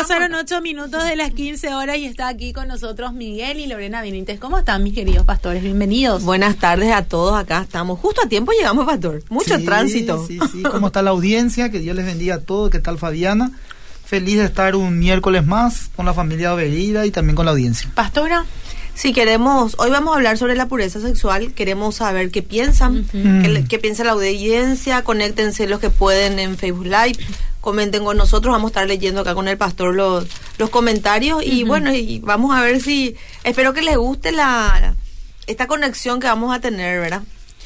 pasaron ocho minutos de las 15 horas y está aquí con nosotros Miguel y Lorena Benítez. ¿Cómo están, mis queridos pastores? Bienvenidos. Buenas tardes a todos. Acá estamos. Justo a tiempo llegamos, pastor. Mucho Sí, tránsito. Sí, sí. ¿Cómo está la audiencia? Que Dios les bendiga a todos. ¿Qué tal, Fabiana? Feliz de estar un miércoles más con la familia Oberida y también con la audiencia. Pastora. Si queremos, hoy vamos a hablar sobre la pureza sexual. Queremos saber qué piensan, Mm. qué, piensa la audiencia. Conéctense los que pueden en Facebook Live. Comenten con nosotros. Vamos a estar leyendo acá con el pastor los, los comentarios. Y bueno, y vamos a ver si. Espero que les guste la, la- esta conexión que vamos a tener, ¿verdad?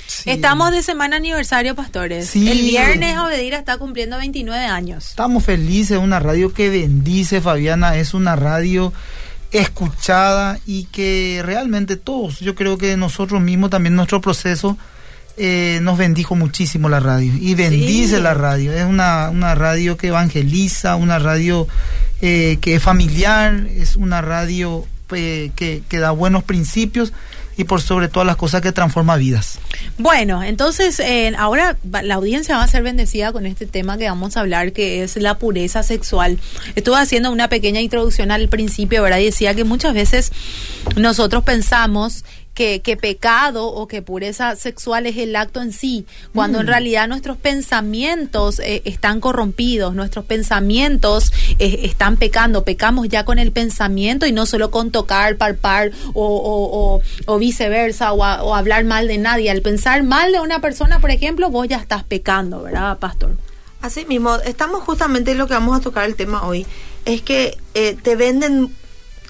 Sí. Estamos de semana aniversario, pastores. Sí. El viernes Obedira está cumpliendo 29 años. Estamos felices, una radio que bendice, Fabiana, es una radio escuchada y que realmente todos, yo creo que nosotros mismos también nuestro proceso eh, nos bendijo muchísimo la radio y bendice Sí. la radio, es una, una radio que evangeliza, una radio eh, que es familiar, es una radio eh, que, que da buenos principios y por sobre todas las cosas que transforma vidas. Bueno, entonces eh, ahora la audiencia va a ser bendecida con este tema que vamos a hablar, que es la pureza sexual. Estuve haciendo una pequeña introducción al principio, ¿verdad? Y decía que muchas veces nosotros pensamos que, que pecado o que pureza sexual es el acto en sí, cuando en realidad nuestros pensamientos eh, están corrompidos, nuestros pensamientos eh, están pecando, pecamos ya con el pensamiento y no solo con tocar, palpar o, o, o, o viceversa o, a- o hablar mal de nadie. Al pensar mal de una persona, por ejemplo, vos ya estás pecando, ¿verdad, pastor? Así mismo, estamos justamente en lo que vamos a tocar el tema hoy. Es que eh, te venden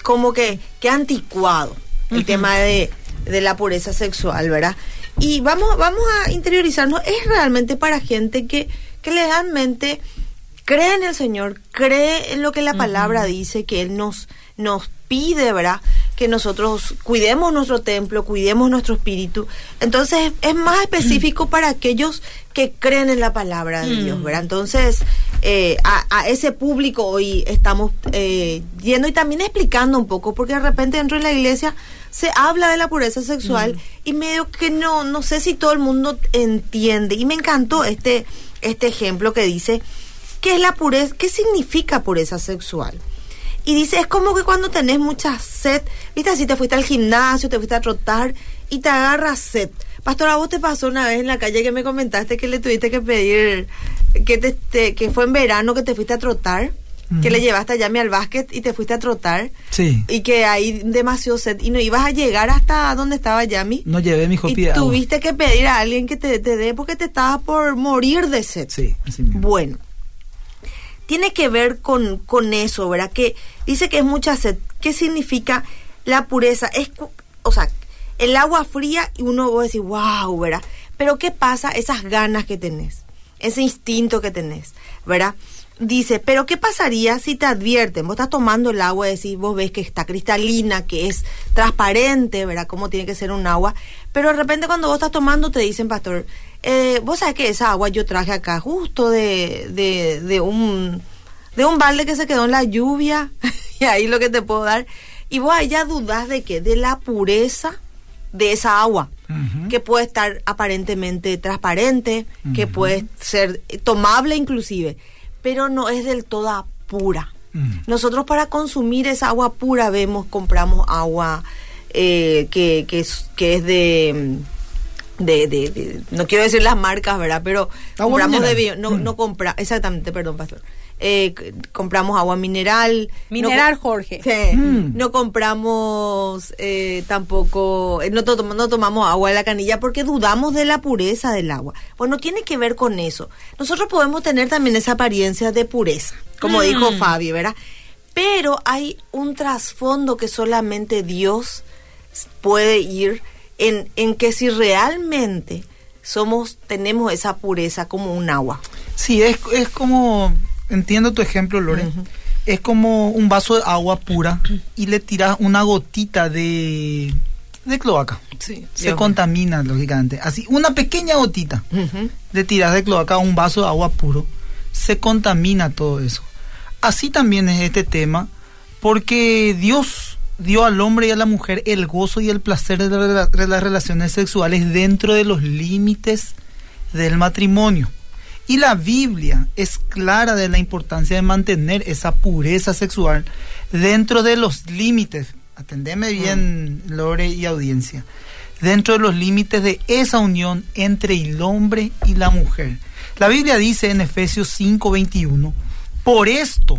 como que, que anticuado el tema de, de la pureza sexual, ¿verdad? Y vamos, vamos a interiorizarnos, es realmente para gente que, que legalmente cree en el Señor, cree en lo que la palabra dice, que Él nos, nos pide, ¿verdad? Que nosotros cuidemos nuestro templo, cuidemos nuestro espíritu. Entonces es más específico para aquellos que creen en la palabra de Dios, ¿verdad? Entonces eh, a, a ese público hoy estamos eh, yendo y también explicando un poco, porque de repente dentro de la iglesia se habla de la pureza sexual y medio que no, no sé si todo el mundo entiende. Y me encantó este, este ejemplo que dice, ¿qué es la pureza? ¿Qué significa pureza sexual? Y dice, es como que cuando tenés mucha sed, viste, si te fuiste al gimnasio, te fuiste a trotar y te agarras sed. Pastor, ¿a vos te pasó una vez en la calle que me comentaste que le tuviste que pedir, que, te, te- que fue en verano que te fuiste a trotar? Que le llevaste a Yami al básquet y te fuiste a trotar. Sí. Y que hay demasiado sed y no ibas a llegar hasta donde estaba Yami. No llevé mi y copia agua. tuviste que pedir a alguien que te, te dé porque te estabas por morir de sed. Sí, así mismo. Bueno, tiene que ver con, con eso, ¿verdad? Que dice que es mucha sed. ¿Qué significa la pureza? Es, o sea, el agua fría y uno va a decir, wow, ¿verdad? Pero ¿qué pasa? Esas ganas que tenés, ese instinto que tenés, ¿verdad? Dice, pero ¿qué pasaría si te advierten? Vos estás tomando el agua y decís, vos ves que está cristalina, que es transparente, ¿verdad? Cómo tiene que ser un agua. Pero de repente cuando vos estás tomando te dicen, pastor, eh, vos sabés que esa agua yo traje acá justo de, de, de un de un balde que se quedó en la lluvia y ahí lo que te puedo dar. Y vos ya dudás de qué, de la pureza de esa agua, que puede estar aparentemente transparente, que puede ser tomable inclusive, pero no es del toda pura. Mm. Nosotros para consumir esa agua pura vemos, compramos agua eh, que, que, es, que es de, de, de- de- no quiero decir las marcas, ¿verdad? Pero Agua compramos de bio- no, Mm. no compra, exactamente, perdón, pastor. Eh, compramos agua mineral. Mineral Jorge. Sí. Mm. No compramos eh, tampoco, eh, no, to- no tomamos agua de la canilla porque dudamos de la pureza del agua. Bueno, tiene que ver con eso. Nosotros podemos tener también esa apariencia de pureza, como Mm. dijo Fabi, ¿verdad? Pero hay un trasfondo que solamente Dios puede ir en, en que si realmente somos, tenemos esa pureza como un agua. Sí, es, es como, entiendo tu ejemplo, Lore, es como un vaso de agua pura y le tiras una gotita de, de cloaca. Sí. Se contamina, lógicamente. Así, una pequeña gotita Ujú. le tiras de cloaca a un vaso de agua puro, se contamina todo eso. Así también es este tema, porque Dios dio al hombre y a la mujer el gozo y el placer de, la- de las relaciones sexuales dentro de los límites del matrimonio. Y la Biblia es clara de la importancia de mantener esa pureza sexual dentro de los límites. Atendeme bien, Lore y audiencia. Dentro de los límites de esa unión entre el hombre y la mujer. La Biblia dice en Efesios 5:21, por esto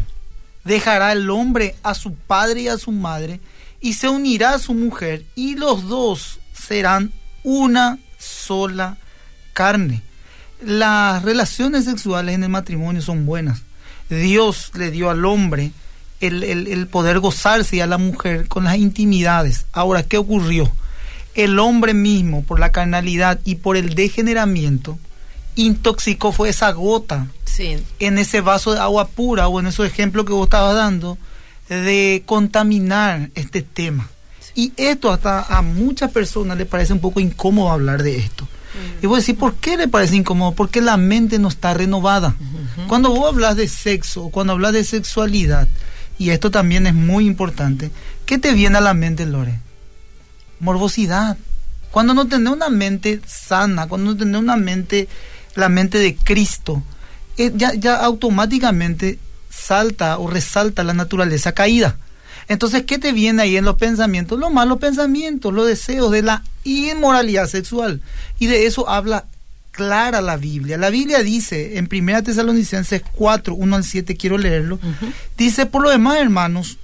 dejará el hombre a su padre y a su madre y se unirá a su mujer y los dos serán una sola carne. Las relaciones sexuales en el matrimonio son buenas. Dios le dio al hombre el, poder gozarse y a la mujer con las intimidades. Ahora, ¿qué ocurrió? El hombre mismo, por la carnalidad y por el degeneramiento, intoxicó, fue esa gota en ese vaso de agua pura o en esos ejemplos que vos estabas dando de contaminar este tema. Y esto hasta a muchas personas le parece un poco incómodo hablar de esto. Mm. Y voy a decir, ¿por qué le parece incómodo? Porque la mente no está renovada. Cuando vos hablas de sexo, cuando hablas de sexualidad, y esto también es muy importante, ¿qué te viene a la mente, Lore? Morbosidad. Cuando no tenés una mente sana, cuando no tenés una mente, la mente de Cristo, eh, ya, ya automáticamente salta o resalta la naturaleza caída. Entonces, ¿qué te viene ahí en los pensamientos? Los malos pensamientos, los deseos de la inmoralidad sexual. Y de eso habla clara la Biblia. La Biblia dice en 1 Tesalonicenses 4, 1 al 7, quiero leerlo, dice, por lo demás, hermanos,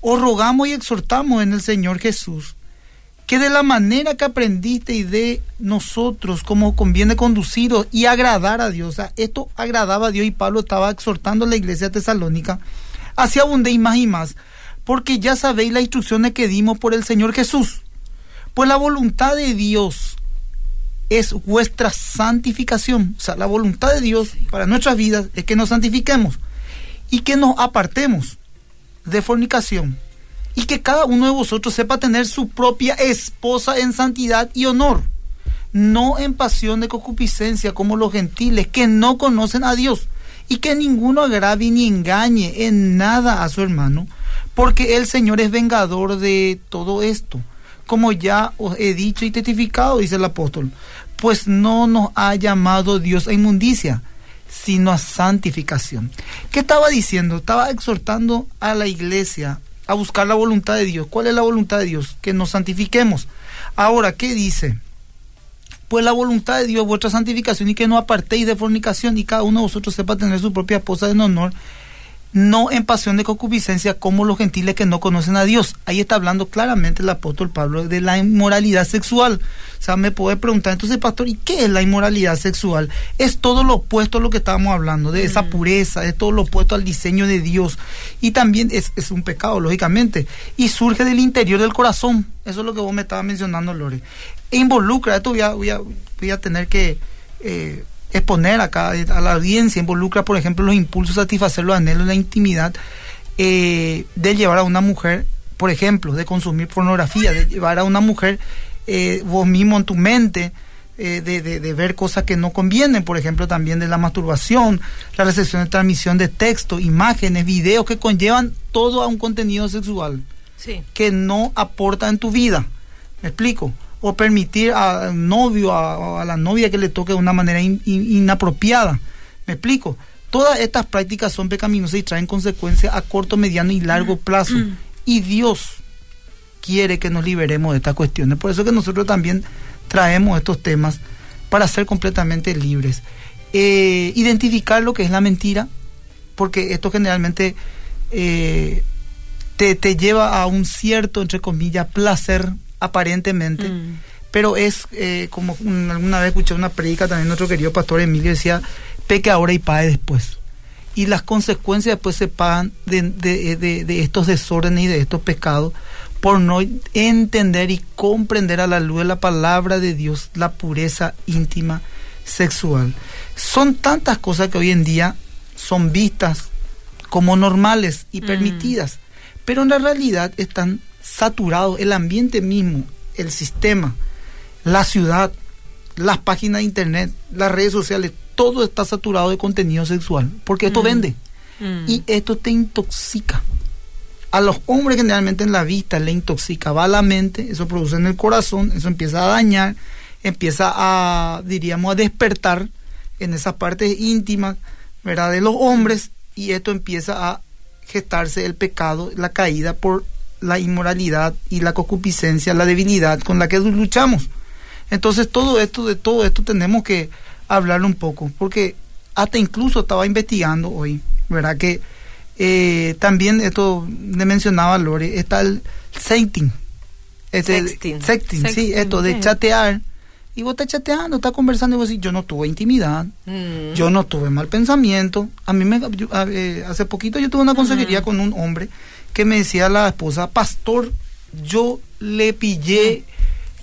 os rogamos y exhortamos en el Señor Jesús que de la manera que aprendiste y de nosotros como conviene conduciros y agradar a Dios, o sea, esto agradaba a Dios y Pablo estaba exhortando a la iglesia tesalónica, así abundéis más y más, porque ya sabéis las instrucciones que dimos por el Señor Jesús. Pues la voluntad de Dios es vuestra santificación, o sea, la voluntad de Dios para nuestras vidas es que nos santifiquemos y que nos apartemos de fornicación y que cada uno de vosotros sepa tener su propia esposa en santidad y honor, no en pasión de concupiscencia como los gentiles que no conocen a Dios, y que ninguno agrave ni engañe en nada a su hermano, porque el Señor es vengador de todo esto, como ya os he dicho y testificado, dice el apóstol, pues no nos ha llamado Dios a inmundicia, sino a santificación. ¿Qué estaba diciendo? Estaba exhortando a la iglesia a buscar la voluntad de Dios. ¿Cuál es la voluntad de Dios? Que nos santifiquemos. Ahora, ¿qué dice? Pues la voluntad de Dios, vuestra santificación y que no apartéis de fornicación y cada uno de vosotros sepa tener su propia esposa en honor no en pasión de concupiscencia como los gentiles que no conocen a Dios. Ahí está hablando claramente el apóstol Pablo de la inmoralidad sexual. O sea, me puede preguntar, entonces, pastor, ¿y qué es la inmoralidad sexual? Es todo lo opuesto a lo que estábamos hablando, de esa pureza, es todo lo opuesto al diseño de Dios. Y también es, un pecado, lógicamente. Y surge del interior del corazón. Eso es lo que vos me estabas mencionando, Lore. E involucra, esto voy a, voy a, tener que... Eh, exponer acá a la audiencia, involucra, por ejemplo, los impulsos, satisfacer los anhelos, la intimidad eh, de llevar a una mujer, por ejemplo, de consumir pornografía, de llevar a una mujer eh, vos mismo en tu mente, eh, de, de, ver cosas que no convienen, por ejemplo, también de la masturbación, la recepción de transmisión de texto, imágenes, videos que conllevan todo a un contenido sexual que no aporta en tu vida. ¿Me explico? O permitir al novio, a, a, la novia que le toque de una manera inapropiada. ¿Me explico? Todas estas prácticas son pecaminosas y traen consecuencias a corto, mediano y largo plazo. Y Dios quiere que nos liberemos de estas cuestiones. Por eso que nosotros también traemos estos temas para ser completamente libres. Eh, identificar lo que es la mentira, porque esto generalmente eh, te, te lleva a un cierto, entre comillas, placer aparentemente. Mm. Pero es eh, como alguna vez escuché una predica también nuestro querido pastor Emilio decía, peque ahora y pague después. Y las consecuencias después se pagan de, de, estos desórdenes y de estos pecados por no entender y comprender a la luz de la palabra de Dios la pureza íntima sexual. Son tantas cosas que hoy en día son vistas como normales y mm. permitidas, pero en la realidad están saturado, el ambiente mismo, el sistema, la ciudad, las páginas de internet, las redes sociales, todo está saturado de contenido sexual, porque esto mm. vende. Mm. Y esto te intoxica. A los hombres generalmente en la vista le intoxica, va a la mente, eso produce en el corazón, eso empieza a dañar, empieza a, diríamos, a despertar en esas partes íntimas, ¿verdad? De los hombres y esto empieza a gestarse el pecado, la caída por la inmoralidad y la concupiscencia, la debilidad con la que luchamos. Entonces todo esto, de todo esto tenemos que hablar un poco, porque hasta incluso estaba investigando hoy, ¿verdad? Que eh, también esto le mencionaba Lore, está el sexting. Este, Sexting. sexting, sí, esto de chatear. Y vos estás chateando, estás conversando y vos decís, yo no tuve intimidad, Mm. yo no tuve mal pensamiento. A mí me, yo, a- eh, hace poquito yo tuve una consejería con un hombre que me decía la esposa, pastor, yo le pillé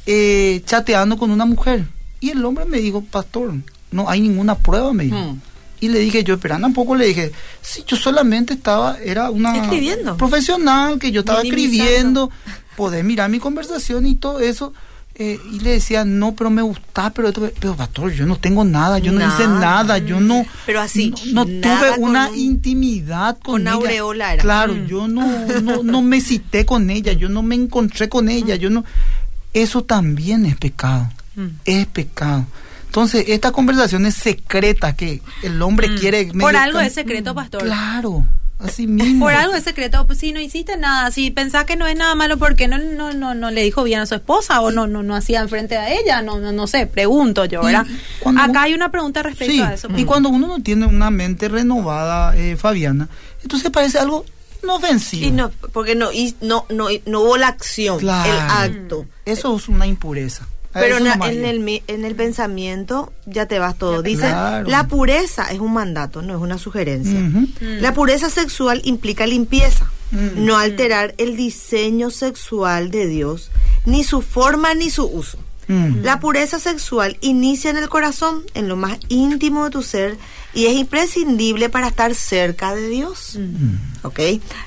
eh, chateando con una mujer. Y el hombre me dijo, pastor, no hay ninguna prueba, me dijo. Mm. Y le dije, yo esperando un poco, le dije, sí, yo solamente estaba, era una Escribiendo. profesional, que yo estaba escribiendo, poder mirar mi conversación y todo eso. Eh, y le decía, no, pero me gusta, pero, pero pastor, yo no tengo nada, yo no hice Nada. yo no, Pero así, no, tuve una un- intimidad con, con ella. aureola era. Claro, Mm. yo no, no, no me cité con ella, yo no me encontré con ella, Mm. yo no, eso también es pecado, Mm. es pecado. Entonces, estas conversaciones secretas que el hombre quiere... Por medio algo es secreto, pastor. Claro, así mismo. Por algo es secreto, pues si no hiciste nada, si pensás que no es nada malo, ¿por qué no, no, no, no le dijo bien a su esposa o no, no, no hacía enfrente a ella? No, no, no sé, pregunto yo, ¿verdad? Acá uno- hay una pregunta respecto Sí, a eso. y cuando uno no tiene una mente renovada, eh, Fabiana, entonces parece algo. Y no, porque no, y no, no, no hubo la acción, Claro. el acto. Eso es una impureza. Pero en, yo. el, mi- en el pensamiento ya te vas todo. Dice, Claro. la pureza es un mandato, no es una sugerencia. Ujú. La pureza sexual implica limpieza, Mm. no alterar el diseño sexual de Dios, ni su forma ni su uso. Mm. La pureza sexual inicia en el corazón, en lo más íntimo de tu ser, y es imprescindible para estar cerca de Dios. Mm. ¿Ok?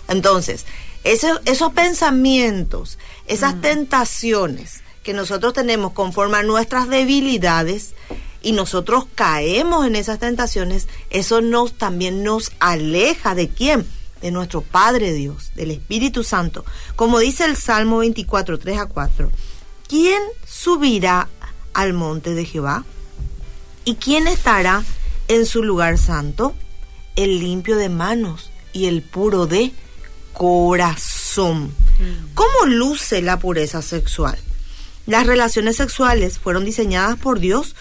Entonces, ese- esos pensamientos, esas tentaciones que nosotros tenemos conforme a nuestras debilidades y nosotros caemos en esas tentaciones, eso nos también nos aleja de quién? De nuestro Padre Dios, del Espíritu Santo. Como dice el Salmo 24, 3 a 4, ¿quién subirá al monte de Jehová? ¿Y quién estará en su lugar santo? El limpio de manos y el puro de corazón. ¿Cómo luce la pureza sexual? Las relaciones sexuales fueron diseñadas por Dios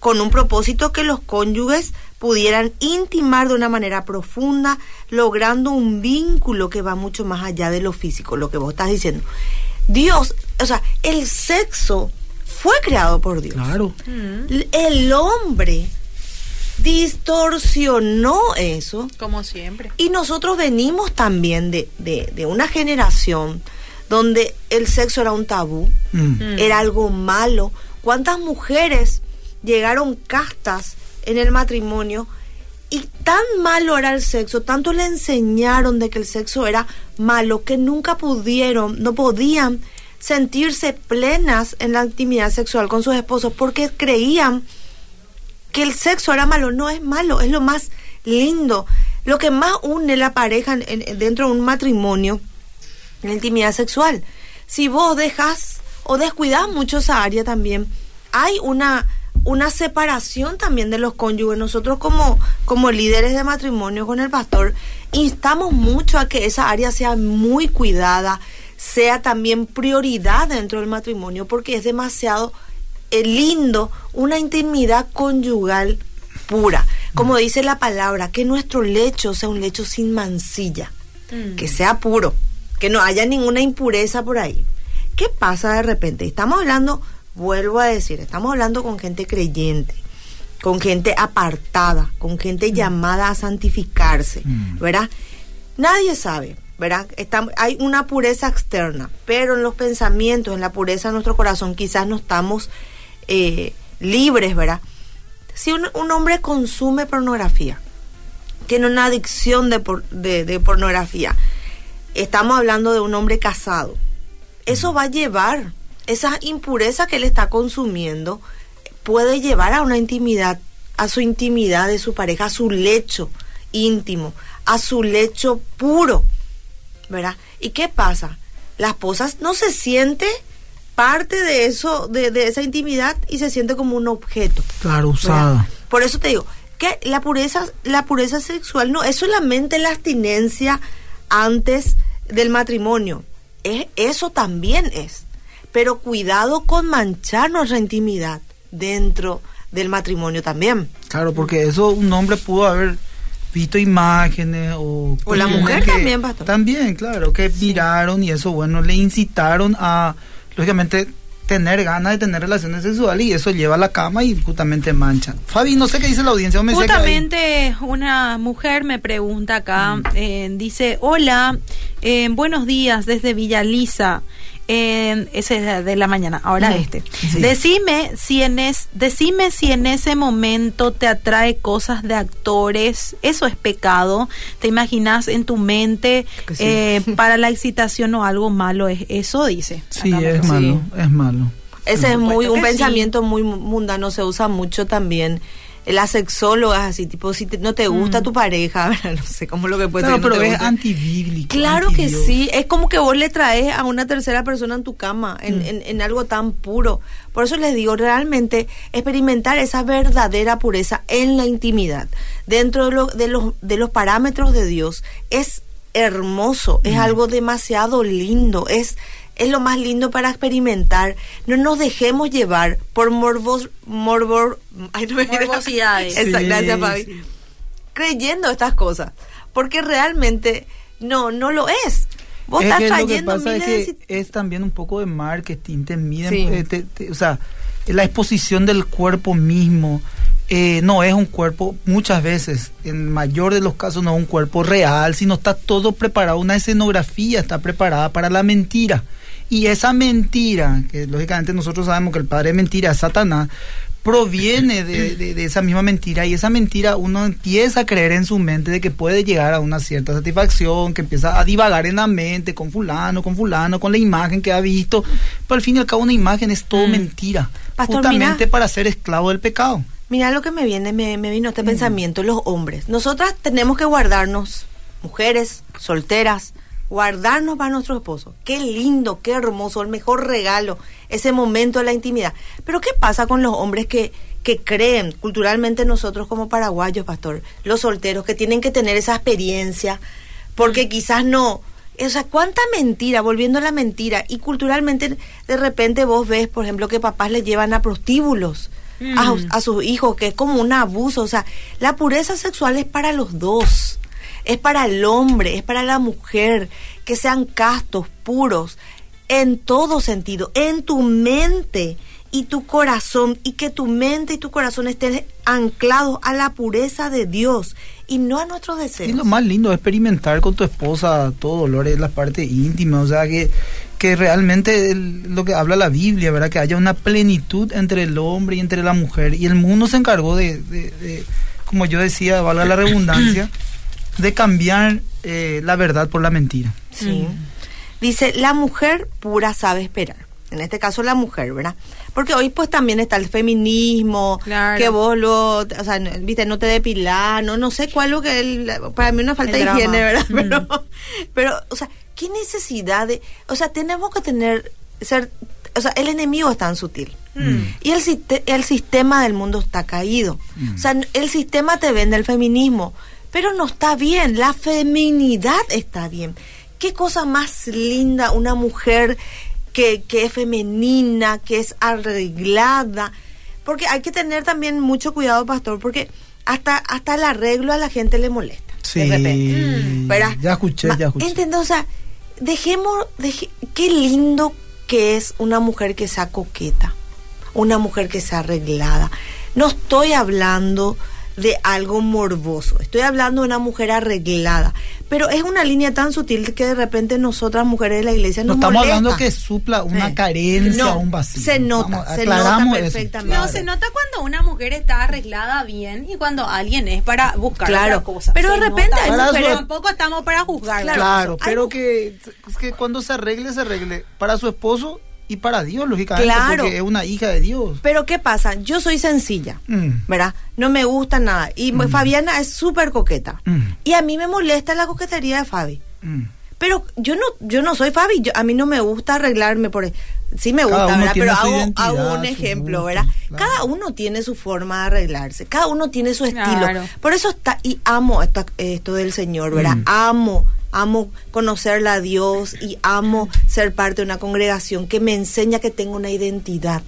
con un propósito que los cónyuges pudieran intimar de una manera profunda, logrando un vínculo que va mucho más allá de lo físico, lo que vos estás diciendo. Dios, o sea, el sexo fue creado por Dios. Claro. L- El hombre distorsionó eso Como siempre. y nosotros venimos también de, de- de una generación donde el sexo era un tabú, Mm. era algo malo. ¿Cuántas mujeres llegaron castas en el matrimonio y tan malo era el sexo, tanto le enseñaron de que el sexo era malo que nunca pudieron, no podían sentirse plenas en la intimidad sexual con sus esposos porque creían que el sexo era malo. No es malo, es lo más lindo. Lo que más une la pareja en- en- dentro de un matrimonio, la intimidad sexual. Si vos dejas o descuidas mucho esa área también, hay una, una separación también de los cónyuges. Nosotros como, como líderes de matrimonio con el pastor, instamos mucho a que esa área sea muy cuidada, sea también prioridad dentro del matrimonio, porque es demasiado eh, lindo una intimidad conyugal pura. Como dice la palabra, que nuestro lecho sea un lecho sin mancilla, que sea puro, que no haya ninguna impureza por ahí. ¿Qué pasa de repente? Estamos hablando, vuelvo a decir, estamos hablando con gente creyente, con gente apartada, con gente llamada a santificarse, Mm. ¿verdad? Nadie sabe, ¿verdad? Estamos- hay una pureza externa, pero en los pensamientos, en la pureza de nuestro corazón, quizás no estamos eh, libres, ¿verdad? Si un, un hombre consume pornografía, tiene una adicción de, por- de- de pornografía, estamos hablando de un hombre casado, eso va a llevar, esa impureza que él está consumiendo, puede llevar a una intimidad, a su intimidad de su pareja, a su lecho íntimo, a su lecho puro, ¿verdad? ¿Y qué pasa? La esposa no se siente parte de eso, de, de esa intimidad y se siente como un objeto. Claro, ¿verdad? usada. Por eso te digo que la pureza, la pureza sexual no es solamente la abstinencia antes del matrimonio. Es, eso también es. Pero cuidado con manchar nuestra intimidad dentro del matrimonio también. Claro, porque eso un hombre pudo haber visto imágenes o... O la mujer también, pastor. También, claro, que miraron y eso, bueno, le incitaron a, lógicamente, tener ganas de tener relaciones sexuales y eso lleva a la cama y justamente mancha. Fabi, no sé qué dice la audiencia. Justamente una mujer me pregunta acá, eh, dice, hola, eh, buenos días desde Villa Lisa. Eh, ese es de- la mañana, ahora este. sí. Decime si en es, decime si en ese momento te atrae cosas de actores, eso es pecado. Te imaginas en tu mente sí. eh, para la excitación o algo malo es eso dice. Sí, Acá es malo, es malo. Ese es muy un pensamiento muy mundano, se usa mucho también. Las sexólogas, así, tipo, si te- no te gusta tu pareja, ¿verdad? no sé cómo lo que puede Claro, ser. no pero es antibíblico. Claro que sí, es como que vos le traes a una tercera persona en tu cama, en, Mm. en- en algo tan puro. Por eso les digo, realmente experimentar esa verdadera pureza en la intimidad, dentro de, lo- de los, de los parámetros de Dios, es hermoso, Mm. es algo demasiado lindo, es, es lo más lindo para experimentar. No nos dejemos llevar por morbos, morbor, ay, no me Morbosidades. Esa- Sí, gracias, Fabi sí. creyendo estas cosas, porque realmente no no lo es. Vos Es estás que lo que trayendo pasa es miles de que sit- es también un poco de marketing, te miden, Sí. eh, te- te- o sea, la exposición del cuerpo mismo eh, no es un cuerpo, muchas veces, en el mayor de los casos no es un cuerpo real, sino está todo preparado, una escenografía está preparada para la mentira. Y esa mentira, que lógicamente nosotros sabemos que el padre de mentira es Satanás, proviene de, de- de esa misma mentira y esa mentira uno empieza a creer en su mente de que puede llegar a una cierta satisfacción, que empieza a divagar en la mente con fulano, con fulano, con la imagen que ha visto, pero al fin y al cabo una imagen es todo Mm. mentira, Pastor, justamente mira. para ser esclavo del pecado. Mira lo que me viene, me, me vino Mm. este pensamiento, los hombres. Nosotras tenemos que guardarnos, mujeres, solteras, guardarnos para nuestro esposo. Qué lindo, qué hermoso, el mejor regalo, ese momento de la intimidad. Pero ¿qué pasa con los hombres que, que creen culturalmente nosotros como paraguayos, pastor? Los solteros que tienen que tener esa experiencia, porque quizás no... O sea, cuánta mentira, volviendo a la mentira. Y culturalmente, de repente vos ves, por ejemplo, que papás le llevan a prostíbulos a, a sus hijos, que es como un abuso. O sea, la pureza sexual es para los dos. Es para el hombre, es para la mujer. Que sean castos, puros, en todo sentido, en tu mente y tu corazón. Y que tu mente y tu corazón estén anclados a la pureza de Dios y no a nuestros deseos. Y lo más lindo es experimentar con tu esposa todo dolor es la parte íntima, o sea que, que realmente el- lo que habla la Biblia, ¿verdad? Que haya una plenitud entre el hombre y entre la mujer. Y el mundo se encargó de, de- de, como yo decía, valga la redundancia, de cambiar eh, la verdad por la mentira. Sí. Dice, la mujer pura sabe esperar. En este caso la mujer, ¿verdad? Porque hoy pues también está el feminismo, Claro. que vos lo, o sea, viste, no te depilas, no, no sé cuál es lo que, el- para mí una falta El de drama. higiene, ¿verdad? Mm. Pero, pero, o sea, ¿qué necesidad de, o sea, tenemos que tener, ser, o sea, el enemigo es tan sutil. Mm. Y el, siste- el sistema del mundo está caído. Mm. O sea, el sistema te vende el feminismo, pero no está bien. La feminidad está bien. Qué cosa más linda una mujer que, que es femenina, que es arreglada. Porque hay que tener también mucho cuidado, pastor, porque hasta, hasta el arreglo a la gente le molesta. Sí, de repente. Mm. ¿verdad? ya escuché, ya escuché. ¿Entendés? O sea, dejemos, deje- qué lindo que es una mujer que sea coqueta, una mujer que sea arreglada. No estoy hablando de algo morboso, estoy hablando de una mujer arreglada, pero es una línea tan sutil que de repente nosotras mujeres de la iglesia No nos estamos molesta. hablando que supla una Eh. carencia No, un vacío. se nota, Vamos, se aclaramos nota eso. perfectamente. No, se nota cuando una mujer está arreglada bien y cuando alguien es para buscar Claro, otra cosa. pero de repente hay mujeres- tampoco estamos para juzgar. Claro, Claro, pero que, que cuando se arregle, se arregle para su esposo y para Dios, lógicamente, Claro. porque es una hija de Dios. Pero ¿qué pasa? Yo soy sencilla, Mm. ¿verdad? No me gusta nada. Y Fabiana es súper coqueta. Mm. Y a mí me molesta la coquetería de Fabi. Mm. Pero yo no, yo no soy Fabi, yo- a mí no me gusta arreglarme por sí me gusta, ¿verdad? Pero hago, hago un ejemplo, gusto, ¿verdad? claro. Cada uno tiene su forma de arreglarse, cada uno tiene su estilo. Claro. Por eso está, y amo esto, esto del Señor, ¿verdad? Mm. Amo, amo conocerle a Dios y amo ser parte de una congregación que me enseña que tengo una identidad,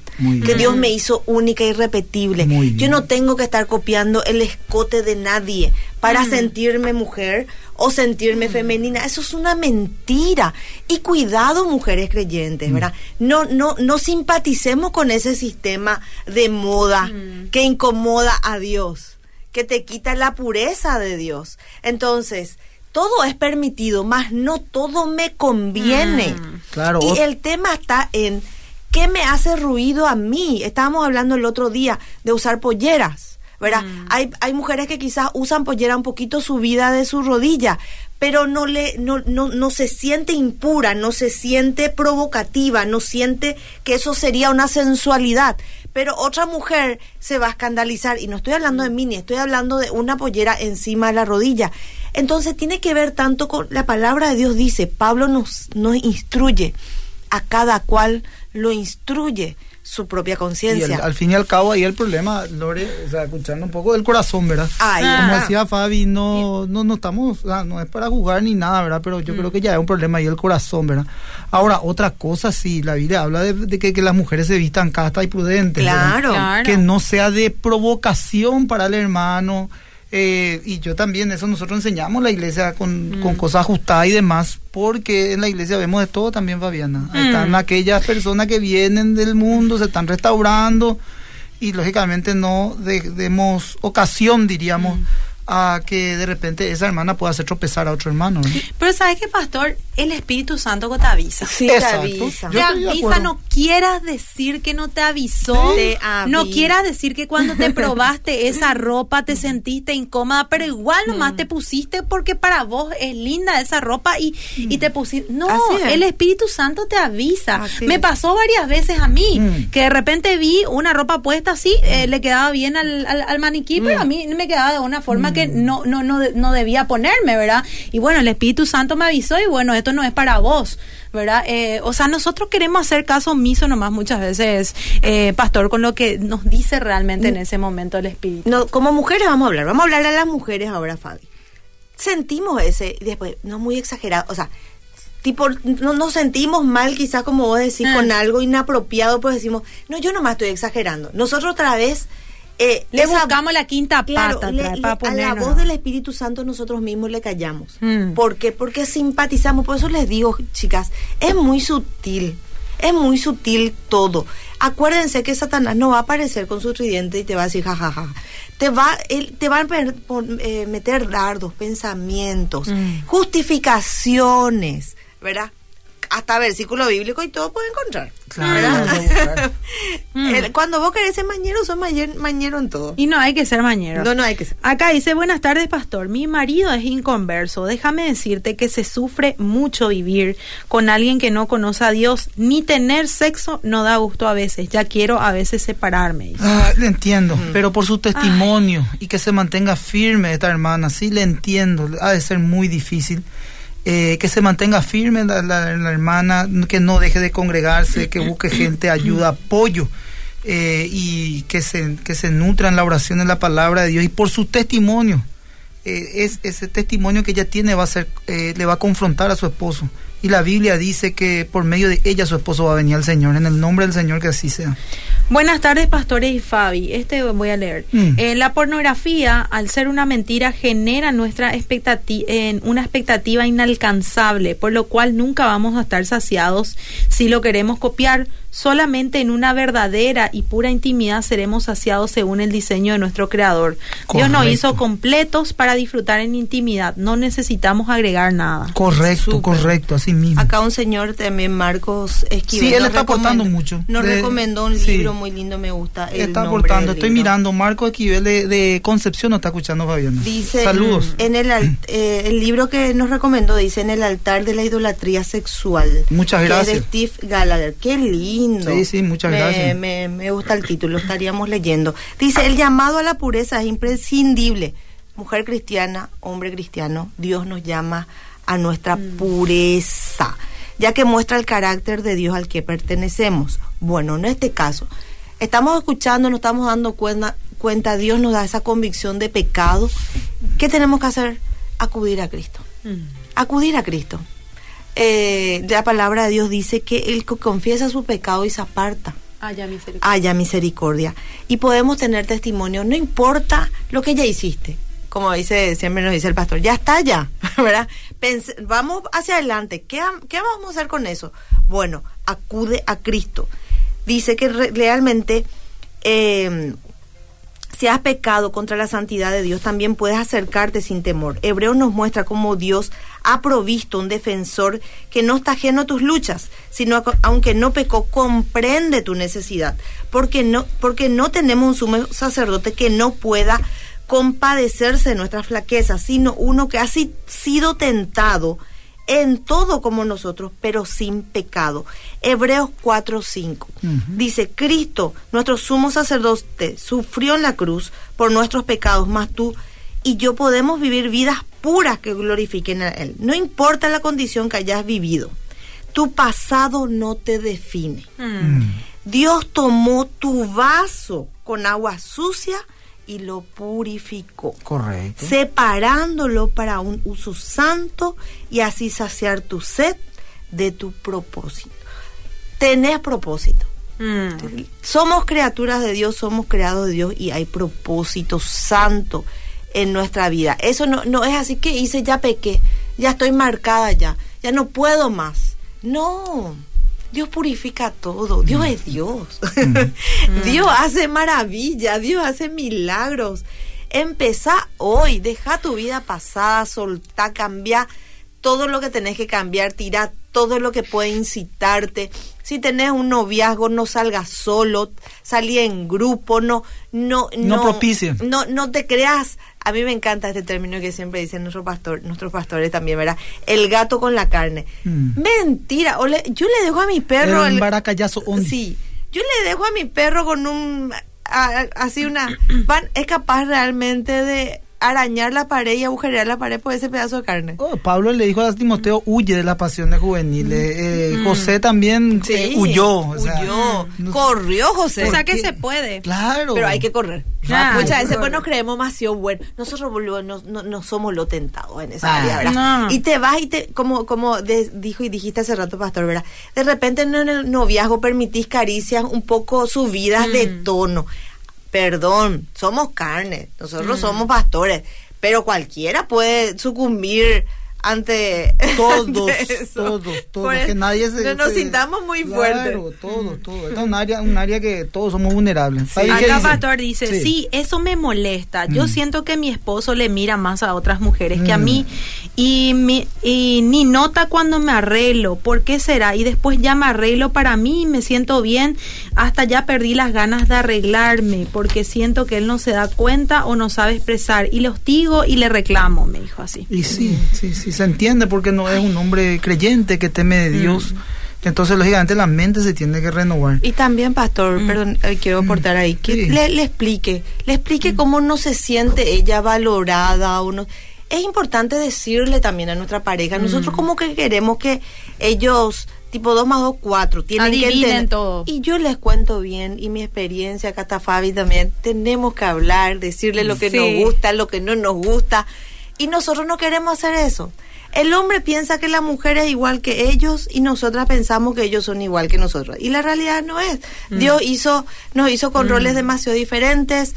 que. Dios me hizo única y irrepetible. Muy Yo no tengo que estar copiando el escote de nadie para sentirme mujer o sentirme femenina. Eso es una mentira. Y cuidado, mujeres creyentes, ¿verdad? No, no, no simpaticemos con ese sistema de moda que incomoda a Dios, que te quita la pureza de Dios. Entonces, todo es permitido, mas no todo me conviene. Claro, Y el tema está en qué me hace ruido a mí. Estábamos hablando el otro día de usar polleras, ¿verdad? Hay, hay mujeres que quizás usan pollera un poquito subida de su rodilla, pero no le no, no, no se siente impura, no se siente provocativa, no siente que eso sería una sensualidad. Pero otra mujer se va a escandalizar, y no estoy hablando de mini, estoy hablando de una pollera encima de la rodilla. Entonces tiene que ver tanto con la palabra de Dios dice, Pablo nos, nos instruye, a cada cual lo instruye su propia conciencia. al fin y al cabo ahí el problema, Lore, o sea, escuchando un poco del corazón, ¿verdad? Ah. Como decía Fabi, no, no, no estamos, o sea, no es para jugar ni nada, ¿verdad? Pero yo creo que ya es un problema ahí el corazón, ¿verdad? Ahora, otra cosa, sí, la Biblia habla de, de que, que las mujeres se vistan castas y prudentes. Claro. Que no sea de provocación para el hermano. Eh, y yo también, eso nosotros enseñamos en la iglesia con, con cosas ajustadas y demás, porque en la iglesia vemos de todo también, Fabiana. Ahí Están aquellas personas que vienen del mundo, se están restaurando y lógicamente no de- demos ocasión, diríamos, a que de repente esa hermana pueda hacer tropezar a otro hermano. ¿no? Pero ¿sabes qué, pastor? El Espíritu Santo que te avisa. Sí, te Exacto. avisa. Yo te avisa, no quieras decir que no te avisó. Sí. Te No quieras decir que cuando te probaste esa ropa te sentiste incómoda, pero igual nomás te pusiste porque para vos es linda esa ropa y, y te pusiste. No, es. el Espíritu Santo te avisa. Así Me es. pasó varias veces a mí Mm. que de repente vi una ropa puesta así, eh, le quedaba bien al, al, al maniquí, pero a mí me quedaba de una forma que no, no, no, no debía ponerme, ¿verdad? Y bueno, el Espíritu Santo me avisó y bueno, esto no es para vos. ¿Verdad? Eh, o sea, nosotros queremos hacer caso omiso nomás muchas veces, eh, pastor, con lo que nos dice realmente en ese momento el Espíritu. No, como mujeres vamos a hablar, vamos a hablar a las mujeres ahora, Fabi. Sentimos ese, y después, no muy exagerado, o sea, tipo, no nos sentimos mal quizás como vos decís, Ah. con algo inapropiado, pues decimos, no, yo nomás estoy exagerando. Nosotros otra vez... eh, Le esa- buscamos la quinta Claro, pata le- a la voz del Espíritu Santo nosotros mismos le callamos. Mm. ¿Por qué? Porque simpatizamos. Por eso les digo, chicas, es muy sutil. Es muy sutil todo. Acuérdense que Satanás no va a aparecer con su tridente y te va a decir jajaja. Te va, él, te va a per- eh, meter dardos, pensamientos, Mm. justificaciones, ¿verdad? Hasta versículo bíblico y todo puede encontrar. Claro. Mm. Cuando vos querés ser mañero, sos mañer- mañero en todo. Y no hay que ser mañero. No, no hay que ser. Acá dice, buenas tardes, pastor. Mi marido es inconverso. Déjame decirte que se sufre mucho vivir con alguien que no conoce a Dios. Ni tener sexo no da gusto a veces. Ya quiero a veces separarme. dice. Ah, le entiendo, pero por su testimonio y que se mantenga firme esta hermana, sí le entiendo, ha de ser muy difícil. Eh, que se mantenga firme la, la- hermana, que no deje de congregarse, que busque gente, ayuda, apoyo eh, y que se, que se nutra en la oración, en la palabra de Dios y por su testimonio. eh, es ese testimonio que ella tiene va a ser eh, le va a confrontar a su esposo y la Biblia dice que por medio de ella su esposo va a venir al Señor en el nombre del Señor que así sea Buenas tardes, pastores y Fabi. Este voy a leer. Mm. Eh, la pornografía, al ser una mentira, genera nuestra expectativa, en una expectativa inalcanzable, por lo cual nunca vamos a estar saciados si lo queremos copiar. Solamente en una verdadera y pura intimidad seremos saciados según el diseño de nuestro Creador. Dios nos hizo completos para disfrutar en intimidad. No necesitamos agregar nada. correcto correcto así mismo Acá un señor también, Marcos Esquivel. Sí, él nos está aportando recomendó- mucho. Nos De- recomendó un sí. libro muy lindo, me gusta. el está aportando estoy libro. mirando Marco Equivel de, de Concepción nos está escuchando Fabiana Dice, saludos En el, al- eh, el libro que nos recomendó dice En el altar de la idolatría sexual. Muchas que gracias. Es de Steve Gallagher. Qué lindo. Sí, sí, muchas Me- gracias. Me, me gusta el título, estaríamos leyendo. Dice, el llamado a la pureza es imprescindible. Mujer cristiana, hombre cristiano, Dios nos llama a nuestra Mm. pureza. ya que muestra el carácter de Dios al que pertenecemos. Bueno, en este caso, estamos escuchando, nos estamos dando cuenta, cuenta Dios nos da esa convicción de pecado. ¿Qué tenemos que hacer? Acudir a Cristo. Mm. Acudir a Cristo. Eh, la palabra de Dios dice que el que confiesa su pecado y se aparta Haya misericordia. haya misericordia. Y podemos tener testimonio, no importa lo que ya hiciste. Como dice, siempre nos dice el pastor, ya está ya, ¿verdad? Pense- vamos hacia adelante. ¿Qué, am- ¿Qué vamos a hacer con eso? Bueno, acude a Cristo. Dice que re- realmente eh, si has pecado contra la santidad de Dios, también puedes acercarte sin temor. Hebreo nos muestra cómo Dios ha provisto un defensor que no está ajeno a tus luchas, sino que, aunque no pecó, comprende tu necesidad, porque no, porque no tenemos un sumo sacerdote que no pueda compadecerse de nuestras flaquezas, sino uno que ha si- sido tentado en todo como nosotros, pero sin pecado. Hebreos 4:5 Ujú. dice, Cristo, nuestro sumo sacerdote, sufrió en la cruz por nuestros pecados, más tú y yo podemos vivir vidas puras que glorifiquen a Él. No importa la condición que hayas vivido, tu pasado no te define. Mm. Dios tomó tu vaso con agua sucia y lo purificó Correcto. separándolo para un uso santo y así saciar tu sed de tu propósito. Tenés propósito. Mm. Somos criaturas de Dios, somos creados de Dios y hay propósito santo en nuestra vida. Eso no, no es así que hice, ya pequé, ya estoy marcada ya, ya no puedo más. No, Dios purifica todo, Dios es Dios. Dios hace maravillas, Dios hace milagros. Empezá hoy, deja tu vida pasada, soltá, cambia todo lo que tenés que cambiar, tira todo lo que puede incitarte. Si tenés un noviazgo, no salgas solo, salí en grupo, no, no, No propicie. No, no te creas. A mí me encanta este término que siempre dicen nuestro pastor, nuestros pastores también, ¿verdad? El gato con la carne. Mm. Mentira. O le- yo le dejo a mi perro. El baracayazo on. Sí, yo le dejo a mi perro con un a- así una van es capaz realmente de arañar la pared y agujerear la pared por ese pedazo de carne. Oh, Pablo le dijo a Timoteo, huye de las pasiones juveniles. Eh, José también eh, huyó. o sea, huyó, no- corrió José. O sea que qué? se puede. Claro. Pero hay que correr. Claro. Muchas veces pues nos creemos demasiado bueno. Nosotros boludo, no, no, no somos lo tentados en esa Ah. área, ¿verdad? No. Y te vas y te, como, como de- dijo y dijiste hace rato, pastor, ¿verdad? De repente en el noviazgo permitís caricias un poco subidas de Mm. tono. Perdón, somos carne, Mm. nosotros somos pastores, pero cualquiera puede sucumbir ante Todos, ante eso. todos, todos. Que nadie se, no nos se- sintamos muy Claro, fuertes. todos, todos. Esta es un área, un área que todos somos vulnerables. ¿Sabe qué Acá dice? Pastor dice, sí. eso me molesta. Yo Mm. siento que mi esposo le mira más a otras mujeres que a Mm. mí y, mi- y ni nota cuando me arreglo. ¿Por qué será? Y después ya me arreglo para mí y me siento bien. Hasta ya perdí las ganas de arreglarme porque siento que él no se da cuenta o no sabe expresar. Y le hostigo y le reclamo, me dijo así. Y sí, sí, sí, se entiende porque no es un hombre creyente que teme de Dios. Mm. Entonces, lógicamente, la mente se tiene que renovar. Y también, pastor, Mm. perdón, eh, quiero aportar ahí, que Sí. le, le explique, le explique cómo no se siente ella valorada o no. Es importante decirle también a nuestra pareja, nosotros como que queremos que ellos, tipo 2 más 2, 4, tienen que Adivinen entender. todo. Y yo les cuento bien, y mi experiencia, acá está Fabi también, tenemos que hablar, decirle lo que Sí. nos gusta, lo que no nos gusta, y nosotros no queremos hacer eso. El hombre piensa que la mujer es igual que ellos y nosotras pensamos que ellos son igual que nosotros. Y la realidad no es. Dios hizo, nos hizo con roles demasiado diferentes.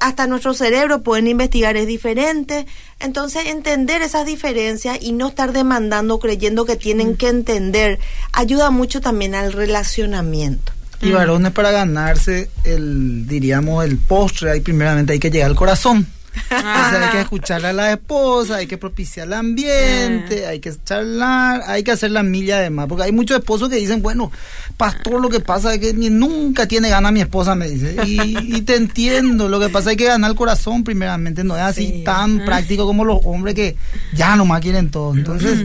Hasta nuestro cerebro pueden investigar es diferente. Entonces entender esas diferencias y no estar demandando creyendo que tienen que entender ayuda mucho también al relacionamiento. Y varones para ganarse el, diríamos, el postre, ahí primeramente hay que llegar al corazón. O sea, hay que escuchar a la esposa, hay que propiciar el ambiente, hay que charlar, hay que hacer la milla de más. Porque hay muchos esposos que dicen, bueno, pastor, lo que pasa es que nunca tiene ganas mi esposa, me dice. Y, y te entiendo, lo que pasa es que ganar el corazón primeramente, no es así Sí. tan práctico como los hombres que ya nomás quieren todo. Entonces,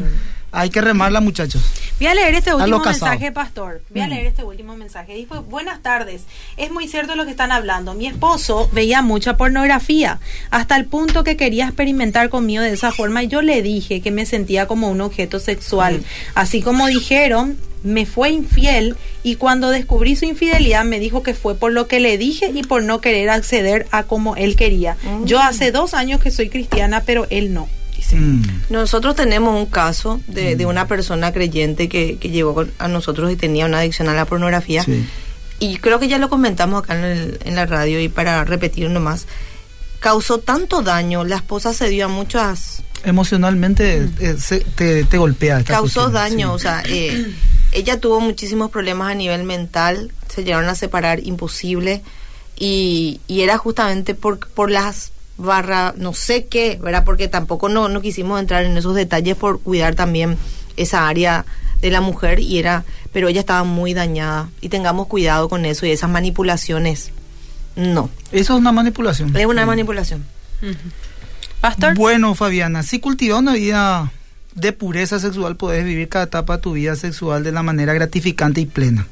hay que remarla, muchachos. Voy a leer este último mensaje, pastor. Voy a Mm. leer este último mensaje. Dijo, buenas tardes. Es muy cierto lo que están hablando. Mi esposo veía mucha pornografía, hasta el punto que quería experimentar conmigo de esa forma y yo le dije que me sentía como un objeto sexual. Mm. Así como dijeron, me fue infiel y cuando descubrí su infidelidad me dijo que fue por lo que le dije y por no querer acceder a como él quería. Mm. Yo hace dos años que soy cristiana, pero él no. Mm. Nosotros tenemos un caso de, de una persona creyente que, que llegó a nosotros y tenía una adicción a la pornografía. Sí. Y creo que ya lo comentamos acá en, el- en la radio y para repetir nomás, causó tanto daño, la esposa se dio a muchas... Emocionalmente eh, se- te, te golpea. esta causó cuestión, daño, sí. o sea, eh, ella tuvo muchísimos problemas a nivel mental, se llegaron a separar imposible y, y era justamente por, por las barras, no sé qué, ¿verdad? Porque tampoco no, no quisimos entrar en esos detalles por cuidar también esa área de la mujer y era, pero ella estaba muy dañada y tengamos cuidado con eso y esas manipulaciones, no, Eso es una manipulación. es una Sí. manipulación. Pastor. Bueno, Fabiana, si cultivas una vida de pureza sexual, puedes vivir cada etapa de tu vida sexual de la manera gratificante y plena.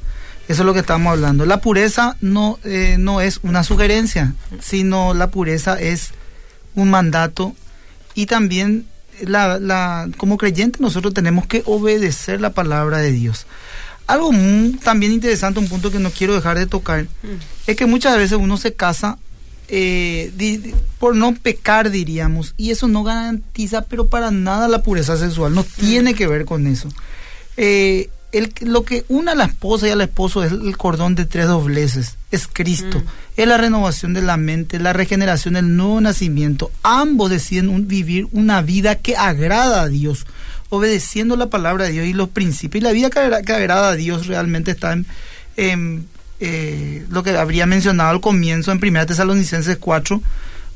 Eso es lo que estamos hablando. La pureza no, eh, no es una sugerencia, sino la pureza es un mandato y también la, la, como creyente nosotros tenemos que obedecer la palabra de Dios. Algo muy- también interesante, un punto que no quiero dejar de tocar, es que muchas veces uno se casa eh, di- di- por no pecar, diríamos, y eso no garantiza, pero para nada la pureza sexual, no tiene que ver con eso. Eh, el, lo que une a la esposa y al esposo es el cordón de tres dobleces, es Cristo, Mm. es la renovación de la mente, la regeneración, el nuevo nacimiento. Ambos deciden un- vivir una vida que agrada a Dios, obedeciendo la palabra de Dios y los principios. Y la vida que, que agrada a Dios realmente está en, en, eh, lo que habría mencionado al comienzo en 1 Tesalonicenses 4,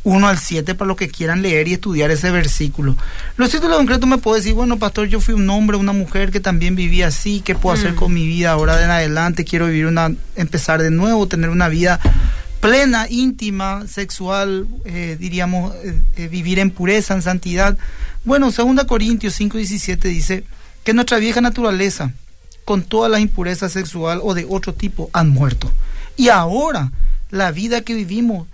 1 al 7, para los que quieran leer y estudiar ese versículo. Los títulos concretos me puedo decir, bueno, pastor, yo fui un hombre, una mujer que también vivía así, ¿qué puedo hacer Mm. con mi vida ahora de en adelante? Quiero vivir una, empezar de nuevo, tener una vida plena, íntima, sexual, eh, diríamos, eh, eh, vivir en pureza, en santidad. Bueno, 2 Corintios 5, 17 dice que nuestra vieja naturaleza, con toda la impureza sexual o de otro tipo, han muerto. Y ahora la vida que vivimos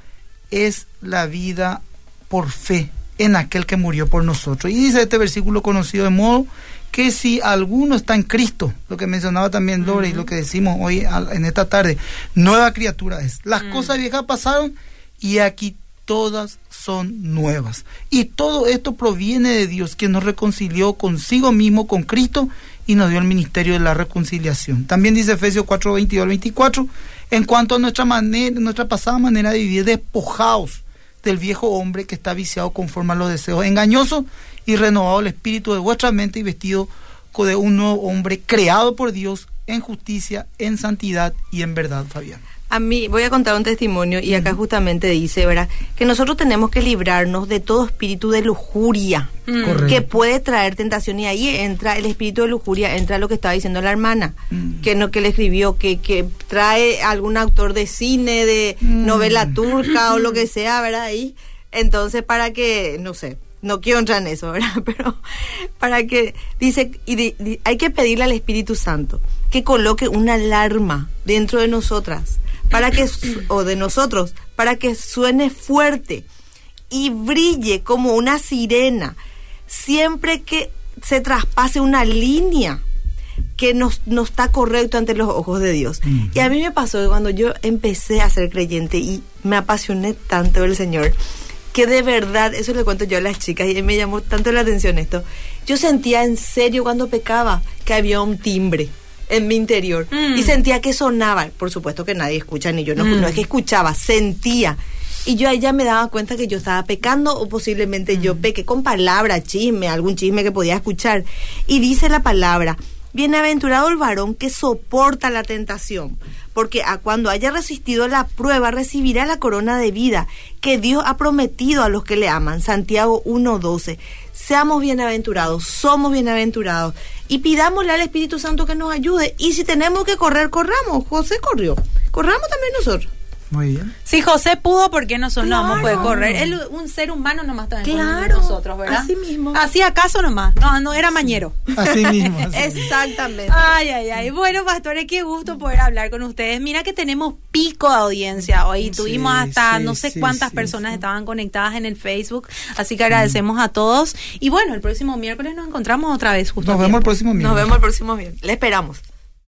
es la vida por fe en aquel que murió por nosotros. Y dice este versículo conocido de modo que si alguno está en Cristo, lo que mencionaba también Lore y lo que decimos hoy en esta tarde, nueva criatura es. Las cosas viejas pasaron y aquí todas son nuevas. Y todo esto proviene de Dios, quien nos reconcilió consigo mismo, con Cristo, y nos dio el ministerio de la reconciliación. También dice Efesios 4, 22 al 24, en cuanto a nuestra manera, nuestra pasada manera de vivir, despojaos del viejo hombre que está viciado conforme a los deseos engañosos y renovado el espíritu de vuestra mente y vestido de un nuevo hombre creado por Dios en justicia, en santidad y en verdad, Fabián. A mí, voy a contar un testimonio y acá justamente dice, ¿verdad? Que nosotros tenemos que librarnos de todo espíritu de lujuria Mm. Correcto. que puede traer tentación y ahí entra el espíritu de lujuria, entra lo que estaba diciendo la hermana, Mm. que no que le escribió, que, que trae algún autor de cine, de Mm. novela turca o lo que sea, ¿verdad? Ahí, entonces para que, no sé, no quiero entrar en eso, ¿verdad? Pero para que, dice, y di- di- hay que pedirle al Espíritu Santo que coloque una alarma dentro de nosotras, para que, o de nosotros, para que suene fuerte y brille como una sirena siempre que se traspase una línea que no, no está correcto ante los ojos de Dios. Y a mí me pasó que cuando yo empecé a ser creyente y me apasioné tanto del Señor, que de verdad, eso le cuento yo a las chicas y me llamó tanto la atención esto, yo sentía en serio cuando pecaba que había un timbre en mi interior Mm. y sentía que sonaba, por supuesto que nadie escucha ni yo, no, Mm. no es que escuchaba, sentía. Y yo ahí ya me daba cuenta que yo estaba pecando o posiblemente yo pequé con palabra, chisme, algún chisme que podía escuchar. Y dice la palabra, bienaventurado el varón que soporta la tentación, porque a cuando haya resistido la prueba recibirá la corona de vida que Dios ha prometido a los que le aman. Santiago 1.12. Seamos bienaventurados, somos bienaventurados y pidámosle al Espíritu Santo que nos ayude. Y si tenemos que correr, corramos. José corrió. Corramos también nosotros. Muy bien. Si José pudo, ¿por qué nosotros no vamos a poder Claro. correr? Él, un ser humano nomás también como Claro, nosotros, ¿verdad? así mismo. Así acaso nomás. No, no era mañero. Así mismo. así mismo. Exactamente. Ay, ay, ay. Bueno, pastores, qué gusto poder hablar con ustedes. Mira que tenemos pico de audiencia hoy. Sí, Tuvimos hasta sí, no sé sí, cuántas sí, personas sí. estaban conectadas en el Facebook. Así que agradecemos a todos. Y bueno, el próximo miércoles nos encontramos otra vez justo. Nos vemos el próximo Nos miércoles. vemos el próximo viernes. Le esperamos.